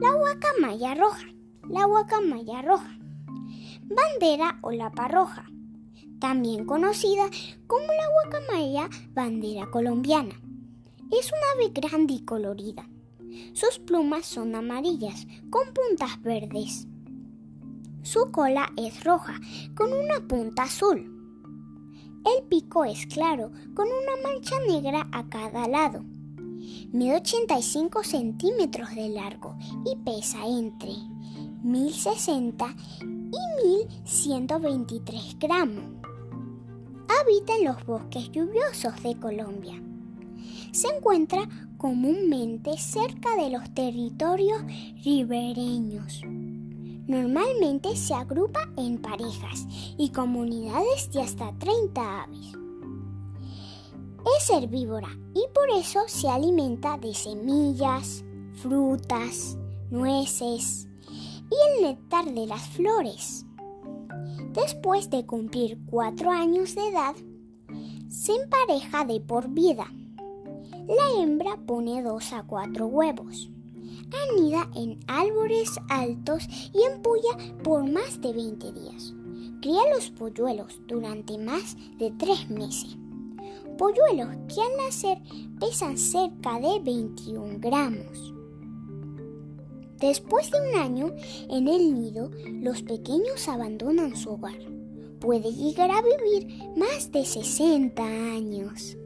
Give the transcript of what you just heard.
La guacamaya roja. La guacamaya roja. Bandera o lapa roja. También conocida como la guacamaya bandera colombiana. Es un ave grande y colorida. Sus plumas son amarillas con puntas verdes. Su cola es roja con una punta azul. El pico es claro con una mancha negra a cada lado. Mide 85 centímetros de largo y pesa entre 1060 y 1123 gramos. Habita en los bosques lluviosos de Colombia. Se encuentra comúnmente cerca de los territorios ribereños. Normalmente se agrupa en parejas y comunidades de hasta 30 aves. Es herbívora y por eso se alimenta de semillas, frutas, nueces y el néctar de las flores. Después de cumplir cuatro años de edad, se empareja de por vida. La hembra pone dos a cuatro huevos. Anida en árboles altos y empulla por más de 20 días. Cría los polluelos durante más de tres meses. Polluelos que al nacer pesan cerca de 21 gramos. Después de un año en el nido, los pequeños abandonan su hogar. Puede llegar a vivir más de 60 años.